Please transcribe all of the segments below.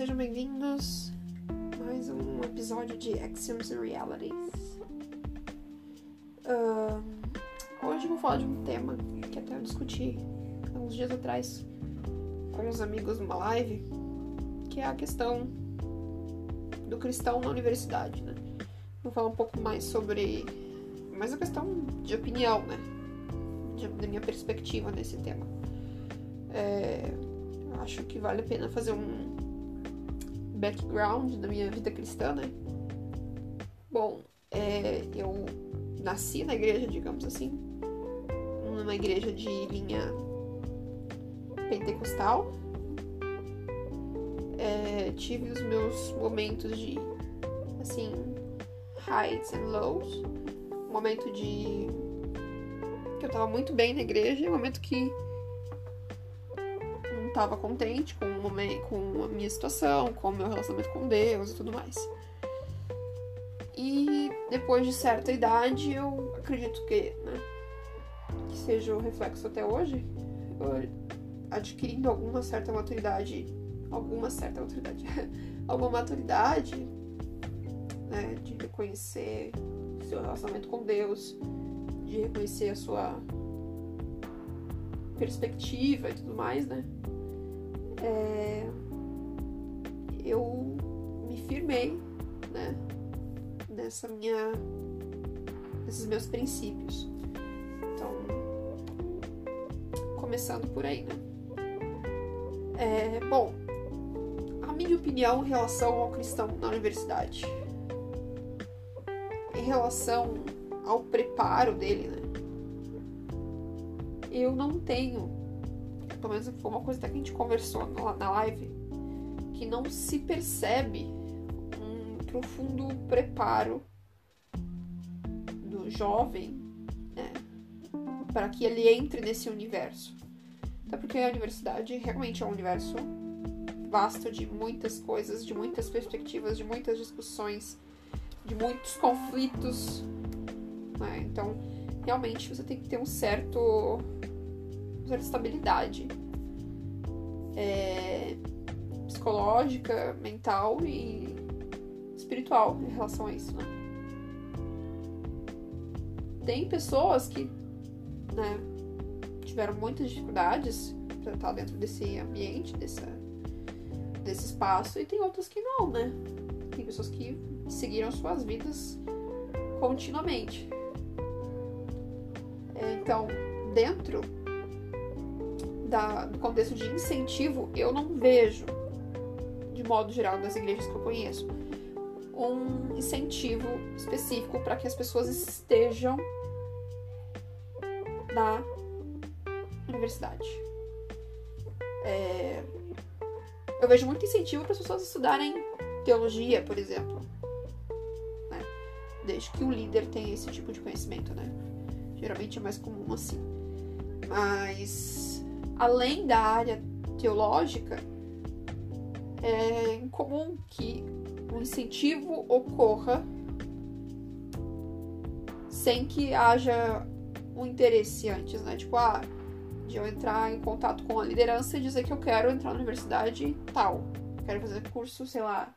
sejam bem-vindos a mais um episódio de Axioms and Realities. Uh, hoje eu vou falar de um tema que até eu discuti uns dias atrás com os amigos numa live, que é a questão do cristão na universidade, né? Vou falar um pouco mais sobre mais a questão de opinião, né? De, da minha perspectiva nesse tema. É, acho que vale a pena fazer um background da minha vida cristã, né? Bom, é, eu nasci na igreja, digamos assim, numa igreja de linha pentecostal. É, tive os meus momentos de, assim, highs and lows. Momento de. que eu tava muito bem na igreja, momento que não tava contente com, o momento, com a minha situação, com o meu relacionamento com Deus e tudo mais. E depois de certa idade, eu acredito que, né, que seja o reflexo até hoje, adquirindo alguma certa maturidade, alguma certa maturidade, alguma maturidade, né, de reconhecer seu relacionamento com Deus, de reconhecer a sua perspectiva e tudo mais, né? É, eu me firmei, né? Nessa minha, nesses meus princípios. Então, começando por aí, né? É, bom, a minha opinião em relação ao cristão na universidade em relação ao preparo dele, né? Eu não tenho, pelo menos foi uma coisa até que a gente conversou na live, que não se percebe um profundo preparo do jovem, né? Para que ele entre nesse universo. Até porque a universidade realmente é um universo vasto de muitas coisas, de muitas perspectivas, de muitas discussões de muitos conflitos. Né? Então, realmente você tem que ter um certo, certa estabilidade é, psicológica, mental e espiritual em relação a isso. Né? Tem pessoas que né, tiveram muitas dificuldades para estar dentro desse ambiente, desse, desse espaço, e tem outras que não, né? Tem pessoas que seguiram suas vidas continuamente. É, então, dentro da, do contexto de incentivo, eu não vejo, de modo geral, das igrejas que eu conheço, um incentivo específico para que as pessoas estejam na universidade. É, eu vejo muito incentivo para as pessoas estudarem teologia, por exemplo desde que o líder tenha esse tipo de conhecimento, né? Geralmente é mais comum assim. Mas, além da área teológica, é incomum que o incentivo ocorra sem que haja um interesse antes, né? Tipo, ah, de eu entrar em contato com a liderança e dizer que eu quero entrar na universidade tal. Quero fazer curso, sei lá,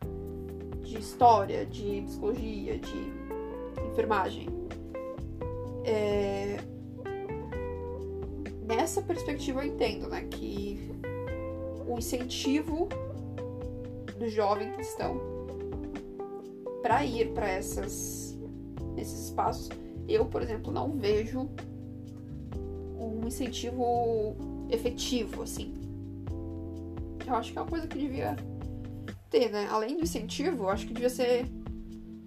de história, de psicologia, de enfermagem. É... Nessa perspectiva eu entendo, né, que o incentivo do jovem cristão para ir para essas esses espaços, eu, por exemplo, não vejo um incentivo efetivo assim. Eu acho que é uma coisa que devia ter, né? Além do incentivo, eu acho que devia ser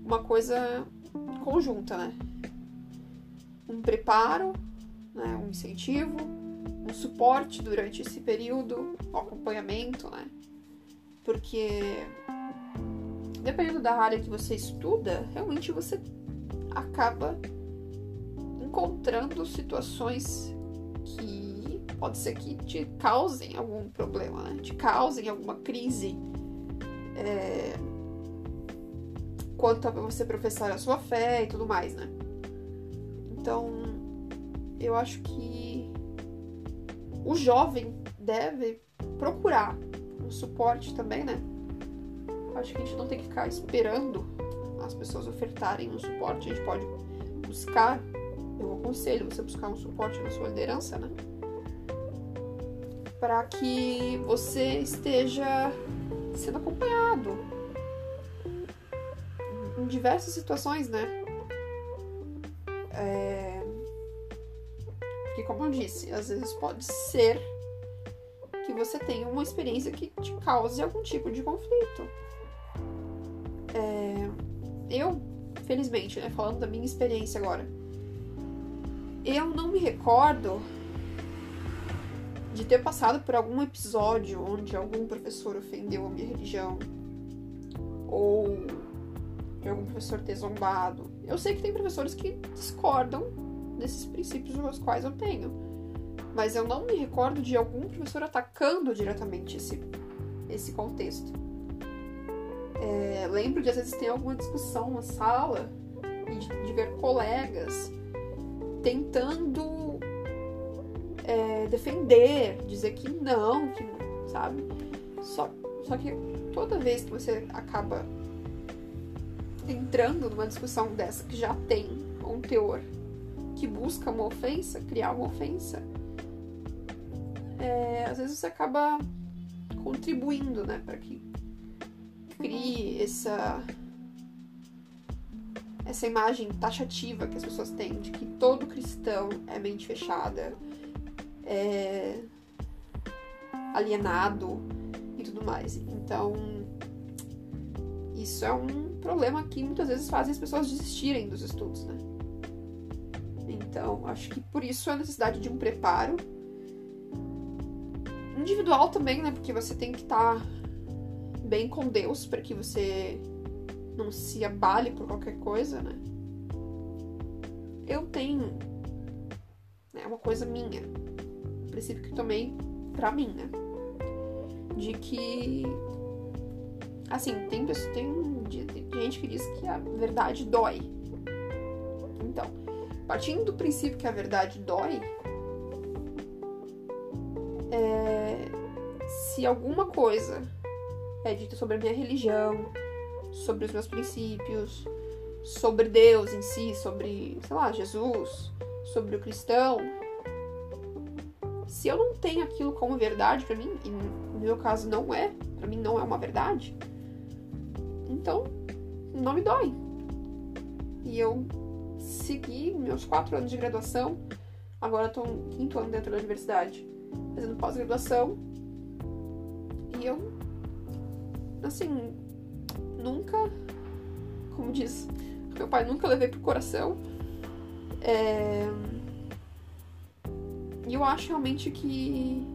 uma coisa conjunta, né? Um preparo, né? um incentivo, um suporte durante esse período, um acompanhamento, né? Porque dependendo da área que você estuda, realmente você acaba encontrando situações que pode ser que te causem algum problema, né? Te causem alguma crise. É quanto a você professar a sua fé e tudo mais, né? Então, eu acho que o jovem deve procurar um suporte também, né? Acho que a gente não tem que ficar esperando as pessoas ofertarem um suporte. A gente pode buscar, eu aconselho você buscar um suporte na sua liderança, né? Para que você esteja sendo acompanhado em diversas situações, né? Disse, às vezes pode ser que você tenha uma experiência que te cause algum tipo de conflito. É... Eu, felizmente, né, falando da minha experiência agora, eu não me recordo de ter passado por algum episódio onde algum professor ofendeu a minha religião ou algum professor ter zombado. Eu sei que tem professores que discordam desses princípios os quais eu tenho, mas eu não me recordo de algum professor atacando diretamente esse, esse contexto. É, lembro de às vezes ter alguma discussão na sala e de, de ver colegas tentando é, defender, dizer que não, que sabe? Só, só que toda vez que você acaba entrando numa discussão dessa que já tem um teor que busca uma ofensa, criar uma ofensa, é, às vezes você acaba contribuindo, né, para que crie essa essa imagem taxativa que as pessoas têm de que todo cristão é mente fechada, é, alienado e tudo mais. Então, isso é um problema que muitas vezes faz as pessoas desistirem dos estudos, né? Então, acho que por isso a necessidade de um preparo individual também, né? Porque você tem que estar tá bem com Deus para que você não se abale por qualquer coisa, né? Eu tenho é uma coisa minha princípio que tomei pra mim, né? De que. Assim, tem, tem, tem gente que diz que a verdade dói. Então, partindo do princípio que a verdade dói, se alguma coisa é dita sobre a minha religião, sobre os meus princípios, sobre Deus em si, sobre, sei lá, Jesus, sobre o cristão, se eu não tenho aquilo como verdade para mim, e no meu caso não é, para mim não é uma verdade, então não me dói. E eu segui meus quatro anos de graduação, agora estou quinto ano dentro da universidade, fazendo pós-graduação, eu, assim, nunca, como diz meu pai, nunca levei pro coração. É e eu acho realmente que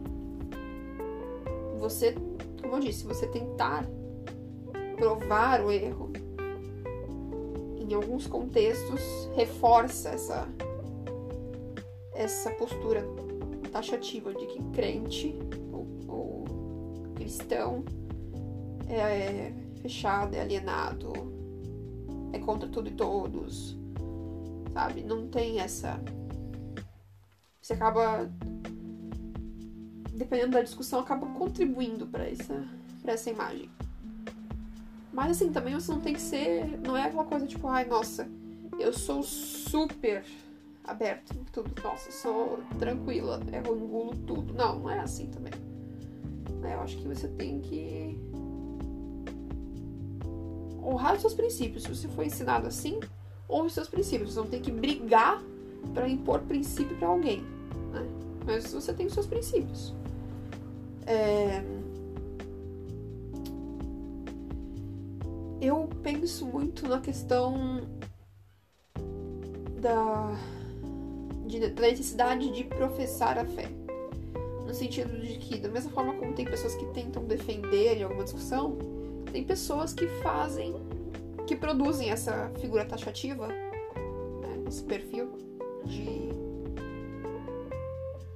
você, como eu disse, você tentar provar o erro em alguns contextos reforça essa essa postura taxativa de que crente cristão é fechado, é alienado, é contra tudo e todos, sabe? Não tem essa você acaba dependendo da discussão acaba contribuindo para essa para essa imagem. Mas assim, também você não tem que ser, não é aquela coisa tipo, ai, nossa, eu sou super aberto em tudo, nossa, sou tranquila, eu engulo tudo. Não, não é assim também. Eu acho que você tem que honrar os seus princípios. Se você foi ensinado assim, honre os seus princípios. Você não tem que brigar para impor princípio para alguém, né? Mas você tem os seus princípios. É... Eu penso muito na questão da, de, da necessidade de professar a fé. No sentido de que, da mesma forma como tem pessoas que tentam defender em alguma discussão, tem pessoas que fazem, que produzem essa figura taxativa, né, esse perfil de,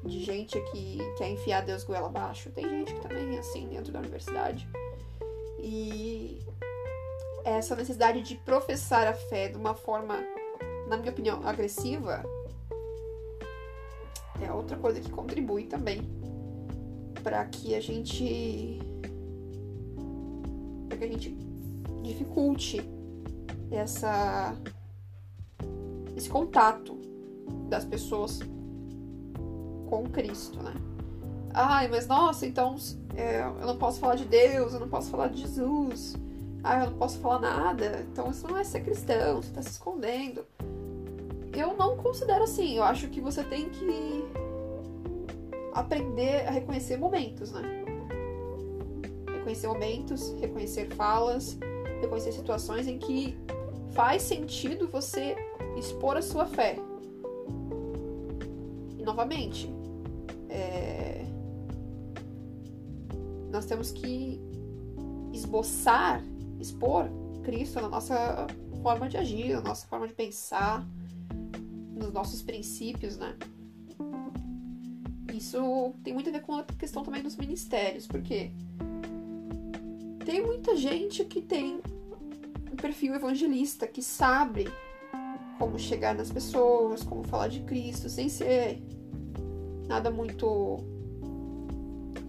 de gente que quer enfiar Deus goela abaixo. Tem gente que também é assim dentro da universidade. E essa necessidade de professar a fé de uma forma, na minha opinião, agressiva é outra coisa que contribui também para que a gente para que a gente dificulte essa esse contato das pessoas com Cristo, né? Ai, mas nossa, então é, eu não posso falar de Deus, eu não posso falar de Jesus, ah, eu não posso falar nada, então isso não é ser cristão, você está se escondendo. Eu não considero assim, eu acho que você tem que aprender a reconhecer momentos, né? Reconhecer momentos, reconhecer falas, reconhecer situações em que faz sentido você expor a sua fé. E novamente, é... nós temos que esboçar, expor Cristo na nossa forma de agir, na nossa forma de pensar, nos nossos princípios, né? Isso tem muito a ver com a questão também dos ministérios, porque tem muita gente que tem um perfil evangelista, que sabe como chegar nas pessoas, como falar de Cristo, sem ser nada muito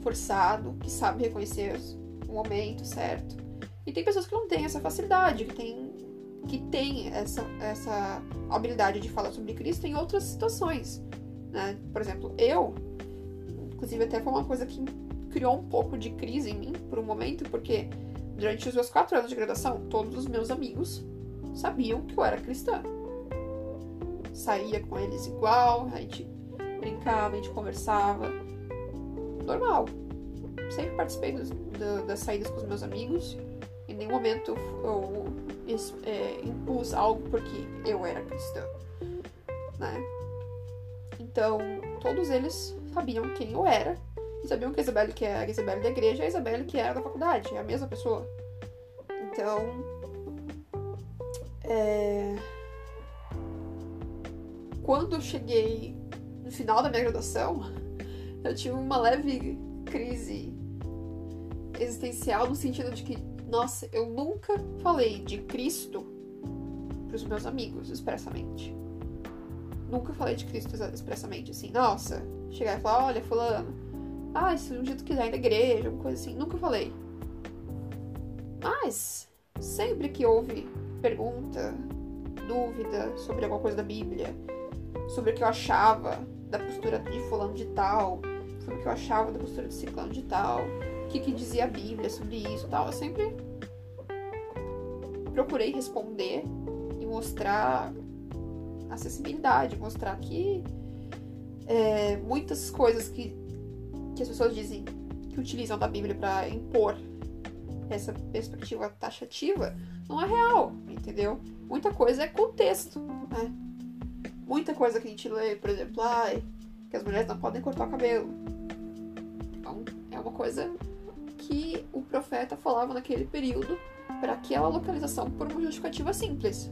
forçado, que sabe reconhecer o momento certo. E tem pessoas que não têm essa facilidade, que tem, que tem essa, essa habilidade de falar sobre Cristo em outras situações. Né? Por exemplo, eu, inclusive até foi uma coisa que criou um pouco de crise em mim por um momento, porque durante os meus quatro anos de graduação, todos os meus amigos sabiam que eu era cristã saía com eles igual, a gente brincava, a gente conversava. Normal. Sempre participei dos, do, das saídas com os meus amigos. Em nenhum momento eu é, impus algo porque eu era cristã. Né? Então, todos eles sabiam quem eu era. E sabiam que a Isabelle que é a Isabelle da igreja e a Isabelle que era da faculdade. É a mesma pessoa. Então. É quando eu cheguei no final da minha graduação, eu tive uma leve crise existencial no sentido de que, nossa, eu nunca falei de Cristo para os meus amigos expressamente. Nunca falei de Cristo expressamente, assim, nossa, chegar e falar, olha, fulano, ah, se um dia tu quiser ir na igreja, alguma coisa assim, nunca falei. Mas, sempre que houve pergunta, dúvida sobre alguma coisa da Bíblia, sobre o que eu achava da postura de fulano de tal, sobre o que eu achava da postura de ciclano de tal, o que, que dizia a Bíblia sobre isso e tal. Eu sempre procurei responder e mostrar acessibilidade, mostrar que é, muitas coisas que, que as pessoas dizem que utilizam da Bíblia para impor essa perspectiva taxativa não é real, entendeu? Muita coisa é contexto, né? muita coisa que a gente lê, por exemplo, que as mulheres não podem cortar o cabelo. Então, é uma coisa que o profeta falava naquele período para aquela localização por uma justificativa simples.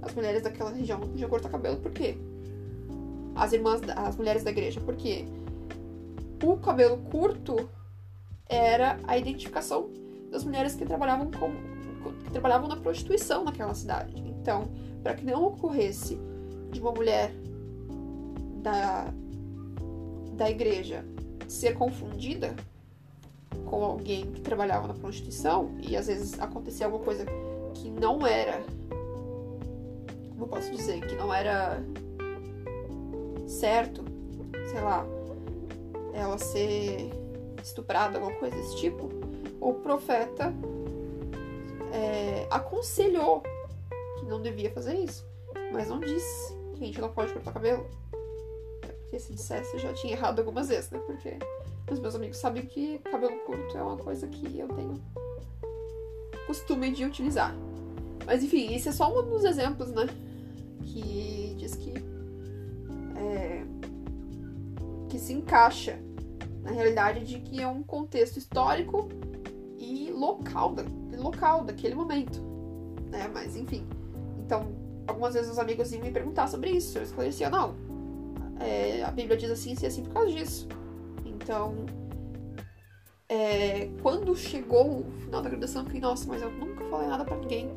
As mulheres daquela região não podiam cortar cabelo por quê? As irmãs, as mulheres da igreja, porque o cabelo curto era a identificação das mulheres que trabalhavam com, que trabalhavam na prostituição naquela cidade. Então, para que não ocorresse de uma mulher da, da igreja ser confundida com alguém que trabalhava na prostituição e às vezes acontecia alguma coisa que não era como posso dizer que não era certo sei lá ela ser estuprada alguma coisa desse tipo o profeta é, aconselhou que não devia fazer isso mas não disse que a gente não pode cortar o cabelo. É porque se dissesse eu já tinha errado algumas vezes, né? Porque os meus amigos sabem que cabelo curto é uma coisa que eu tenho costume de utilizar. Mas enfim, esse é só um dos exemplos, né? Que diz que que se encaixa na realidade de que é um contexto histórico e local, da, local daquele momento, né? Mas enfim, então algumas vezes os amigos iam me perguntar sobre isso. Eu esclarecia, não. É, a Bíblia diz assim, e assim por causa disso. Então, é, quando chegou o final da graduação, eu fiquei, nossa, mas eu nunca falei nada para ninguém.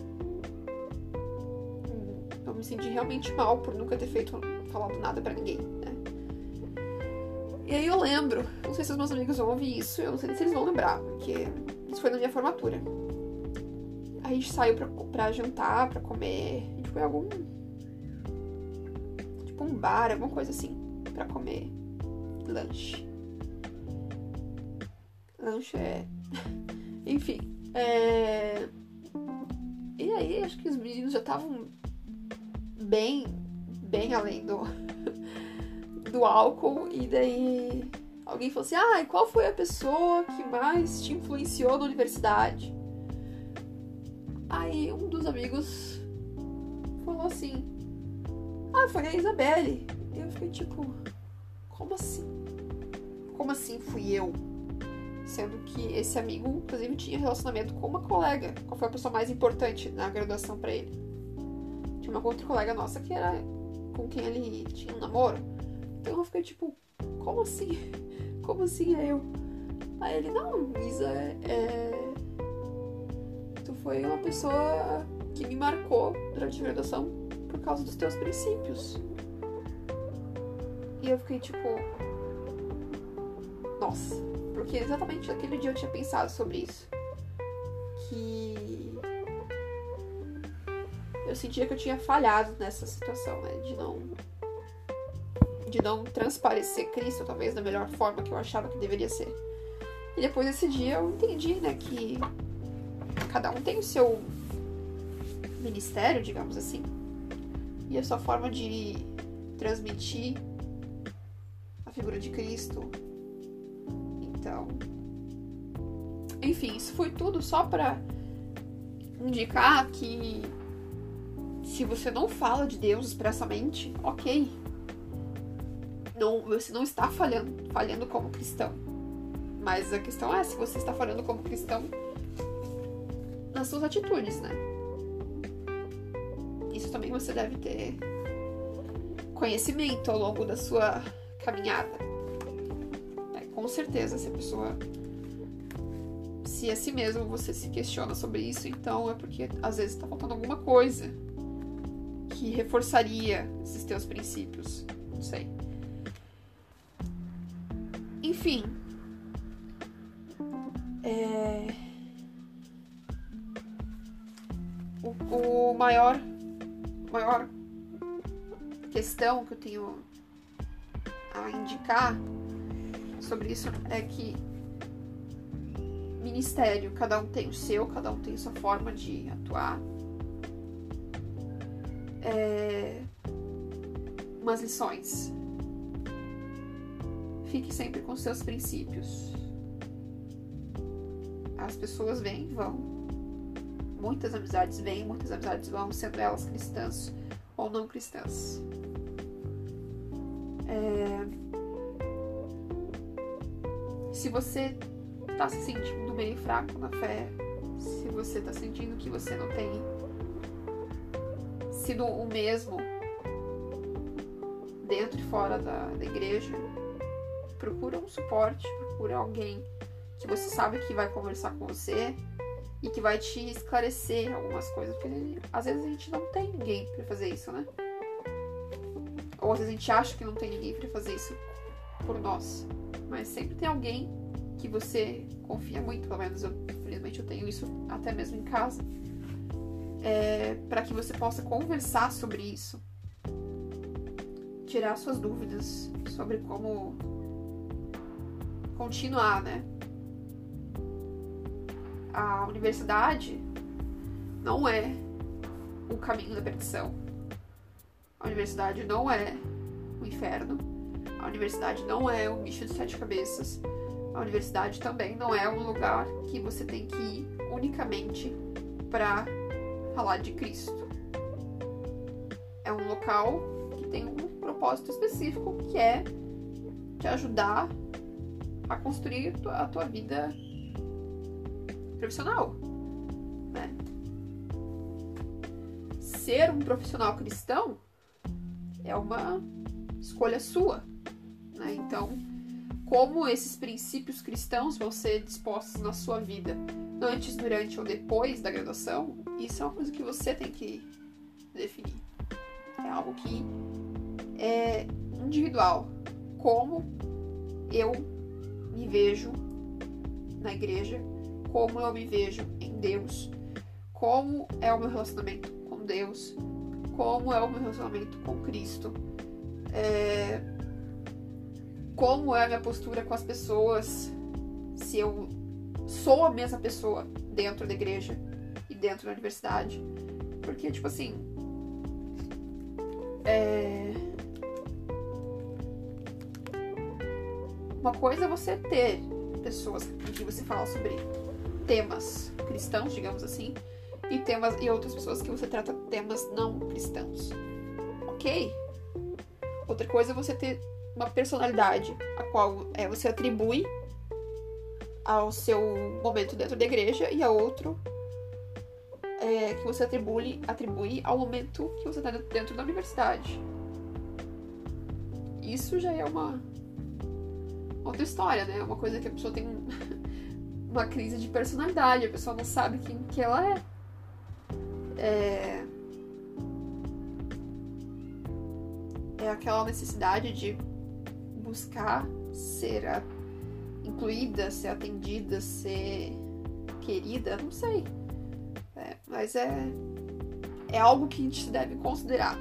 Hum, eu me senti realmente mal por nunca ter feito, falado nada para ninguém? E aí eu lembro, não sei se os meus amigos vão ouvir isso, eu não sei se eles vão lembrar, porque isso foi na minha formatura. a gente saiu pra, pra jantar, pra comer. A gente foi em algum. Tipo um bar, alguma coisa assim. Pra comer lanche. Lanche é. Enfim. É... E aí, acho que os meninos já estavam bem, bem além do, do álcool. E daí alguém falou assim: Ah, e qual foi a pessoa que mais te influenciou na universidade? Aí um dos amigos falou assim: Ah, foi a Isabelle. Eu fiquei tipo: Como assim? Como assim fui eu? Sendo que esse amigo, inclusive, tinha relacionamento com uma colega. Qual foi a pessoa mais importante na graduação para ele? Tinha uma outra colega nossa que era com quem ele tinha um namoro. Então eu fiquei tipo, como assim? Como assim é eu? Aí ele, não, Isa, é, é... tu foi uma pessoa que me marcou durante a graduação por causa dos teus princípios. E eu fiquei tipo, nossa, porque exatamente naquele dia eu tinha pensado sobre isso. Que eu sentia que eu tinha falhado nessa situação, né? De não. De não transparecer Cristo, talvez, da melhor forma que eu achava que deveria ser. E depois desse dia eu entendi, né, que cada um tem o seu ministério, digamos assim. E a sua forma de transmitir a figura de Cristo, então, enfim, isso foi tudo só para indicar que se você não fala de Deus expressamente, ok. Não, você não está falhando, falhando como cristão. Mas a questão é se você está falhando como cristão nas suas atitudes, né? Isso também você deve ter conhecimento ao longo da sua caminhada com certeza, se a pessoa. Se é si mesmo você se questiona sobre isso, então é porque às vezes está faltando alguma coisa que reforçaria esses teus princípios. Não sei. Enfim. É... O, o maior. Maior questão que eu tenho a indicar sobre isso é que ministério, cada um tem o seu, cada um tem sua forma de atuar. É... Umas lições. Fique sempre com seus princípios. As pessoas vêm e vão. Muitas amizades vêm, muitas amizades vão, sendo elas cristãs ou não cristãs. É se você tá se sentindo meio fraco na fé, se você tá sentindo que você não tem sido o mesmo dentro e fora da, da igreja, procura um suporte, procura alguém que você sabe que vai conversar com você e que vai te esclarecer algumas coisas, porque às vezes a gente não tem ninguém para fazer isso, né? Ou às vezes a gente acha que não tem ninguém para fazer isso por nós mas sempre tem alguém que você confia muito, pelo menos eu, infelizmente, eu tenho isso até mesmo em casa, é, para que você possa conversar sobre isso, tirar suas dúvidas sobre como continuar, né? A universidade não é o caminho da perdição. A universidade não é o inferno a universidade não é um bicho de sete cabeças. A universidade também não é um lugar que você tem que ir unicamente para falar de Cristo. É um local que tem um propósito específico que é te ajudar a construir a tua vida profissional. Né? Ser um profissional cristão é uma escolha sua. Né? Então, como esses princípios cristãos vão ser dispostos na sua vida, antes, durante ou depois da graduação, isso é uma coisa que você tem que definir. É algo que é individual. Como eu me vejo na igreja, como eu me vejo em Deus, como é o meu relacionamento com Deus, como é o meu relacionamento com Cristo, é, como é a minha postura com as pessoas, se eu sou a mesma pessoa dentro da igreja e dentro da universidade. Porque, tipo assim. É... Uma coisa é você ter pessoas com que você fala sobre temas cristãos, digamos assim, e temas e outras pessoas que você trata temas não cristãos. Ok? Outra coisa é você ter uma personalidade a qual é, você atribui ao seu momento dentro da igreja e a outro é, que você atribui, atribui ao momento que você está dentro da universidade. Isso já é uma outra história, né? Uma coisa que a pessoa tem uma crise de personalidade, a pessoa não sabe quem que ela é. É, é aquela necessidade de buscar ser a, incluída, ser atendida, ser querida, não sei. É, mas é, é algo que a gente deve considerar.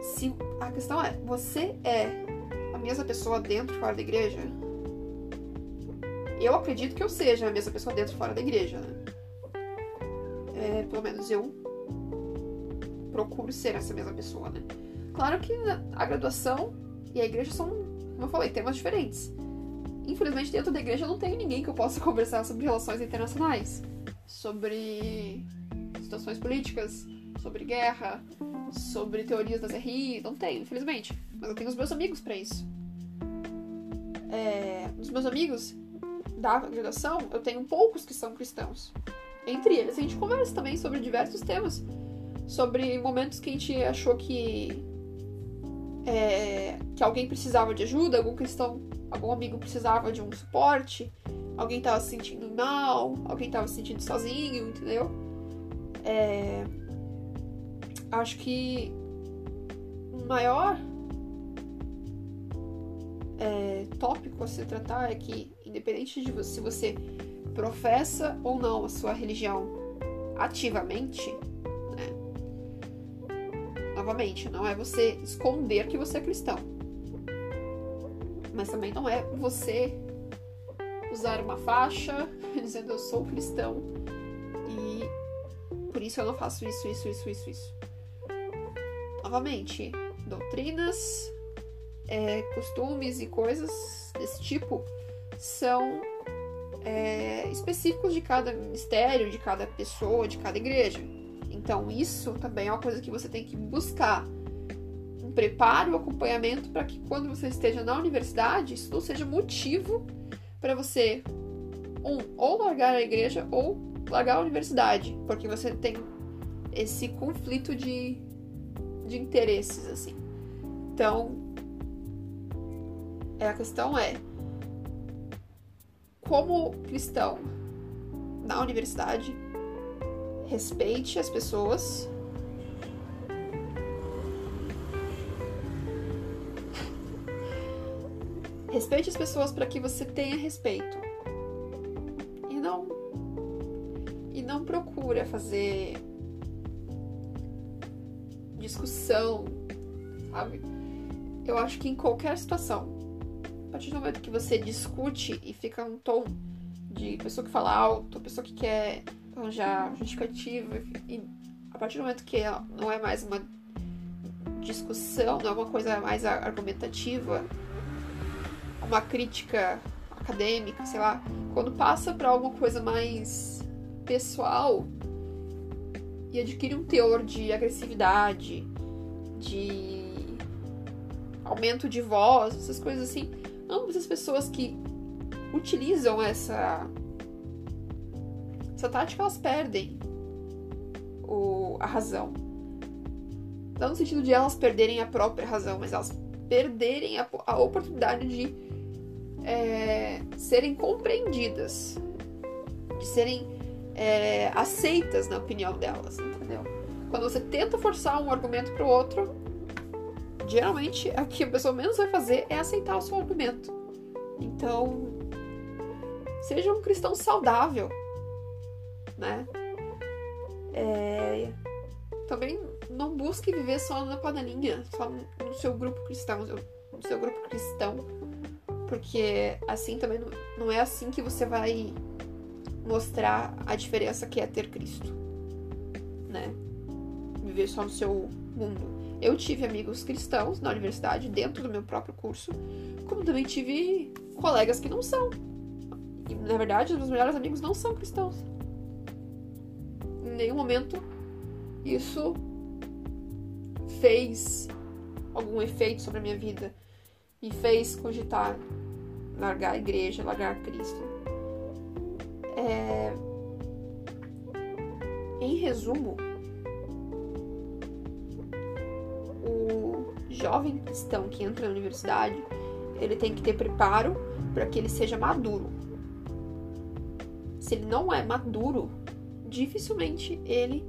Se, a questão é, você é mesma pessoa dentro e fora da igreja? Eu acredito que eu seja a mesma pessoa dentro e fora da igreja, né? É, pelo menos eu procuro ser essa mesma pessoa, né? Claro que a graduação e a igreja são, como eu falei, temas diferentes. Infelizmente, dentro da igreja eu não tenho ninguém que eu possa conversar sobre relações internacionais, sobre situações políticas, sobre guerra, sobre teorias das RI. Não tenho, infelizmente. Mas eu tenho os meus amigos para isso. É, os meus amigos da graduação, eu tenho poucos que são cristãos. Entre eles, a gente conversa também sobre diversos temas. Sobre momentos que a gente achou que. É, que alguém precisava de ajuda, algum cristão, algum amigo precisava de um suporte, alguém estava se sentindo mal, alguém estava se sentindo sozinho, entendeu? É, acho que o maior é, tópico a se tratar é que, independente de você, se você professa ou não a sua religião ativamente, né? Novamente, não é você esconder que você é cristão. Mas também não é você usar uma faixa dizendo eu sou cristão e por isso eu não faço isso, isso, isso, isso, isso. Novamente, doutrinas, é, costumes e coisas desse tipo são é, específicos de cada ministério, de cada pessoa, de cada igreja. Então, isso também é uma coisa que você tem que buscar um preparo, um acompanhamento para que quando você esteja na universidade, isso não seja motivo para você, um, ou largar a igreja ou largar a universidade, porque você tem esse conflito de, de interesses, assim. Então, a questão é como cristão na universidade, respeite as pessoas. Respeite as pessoas para que você tenha respeito. E não e não procure fazer discussão, sabe? Eu acho que em qualquer situação partir do momento que você discute e fica um tom de pessoa que fala alto, pessoa que quer arranjar justificativa, e a partir do momento que não é mais uma discussão, não é uma coisa mais argumentativa, uma crítica acadêmica, sei lá, quando passa para alguma coisa mais pessoal e adquire um teor de agressividade, de aumento de voz, essas coisas assim, ambas as pessoas que utilizam essa essa tática elas perdem o, a razão. Não no sentido de elas perderem a própria razão, mas elas perderem a, a oportunidade de é, serem compreendidas, de serem é, aceitas na opinião delas, entendeu? Quando você tenta forçar um argumento para o outro, geralmente o que a pessoa menos vai fazer é aceitar o seu argumento. Então, seja um cristão saudável. né? É... Também não busque viver só na panelinha, só no seu grupo cristão, no seu grupo cristão, porque assim também não é assim que você vai mostrar a diferença que é ter Cristo, né? Viver só no seu mundo. Eu tive amigos cristãos na universidade, dentro do meu próprio curso, como também tive colegas que não são. E, na verdade, os meus melhores amigos não são cristãos. Em nenhum momento isso fez algum efeito sobre a minha vida. Me fez cogitar largar a igreja, largar Cristo. É... Em resumo, jovem cristão que entra na universidade, ele tem que ter preparo para que ele seja maduro. Se ele não é maduro, dificilmente ele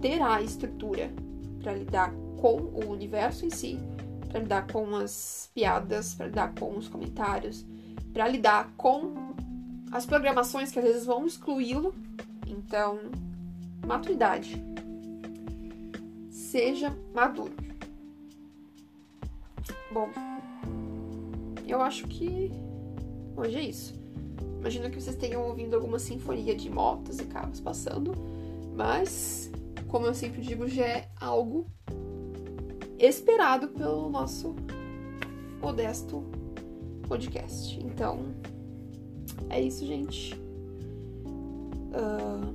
terá estrutura para lidar com o universo em si, para lidar com as piadas, para lidar com os comentários, para lidar com as programações que às vezes vão excluí-lo. Então, maturidade. Seja maduro. Bom, eu acho que hoje é isso. Imagino que vocês tenham ouvido alguma sinfonia de motos e carros passando, mas, como eu sempre digo, já é algo esperado pelo nosso modesto podcast. Então, é isso, gente. Uh,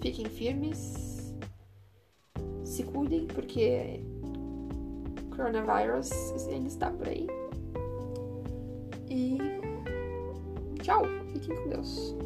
fiquem firmes, se cuidem, porque coronavirus ainda está por aí. E tchau, fiquem com Deus.